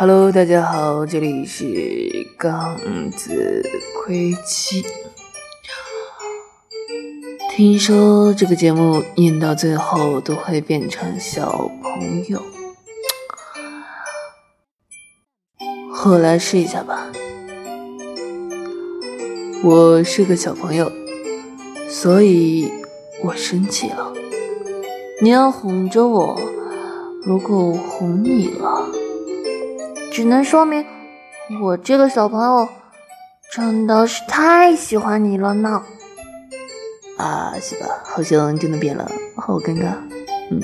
Hello，大家好，这里是杠子亏妻。听说这个节目念到最后都会变成小朋友，我来试一下吧。我是个小朋友，所以我生气了。你要哄着我，如果我哄你了，只能说明我这个小朋友真的是太喜欢你了呢。啊，是吧？好像真的变了，好尴尬。嗯。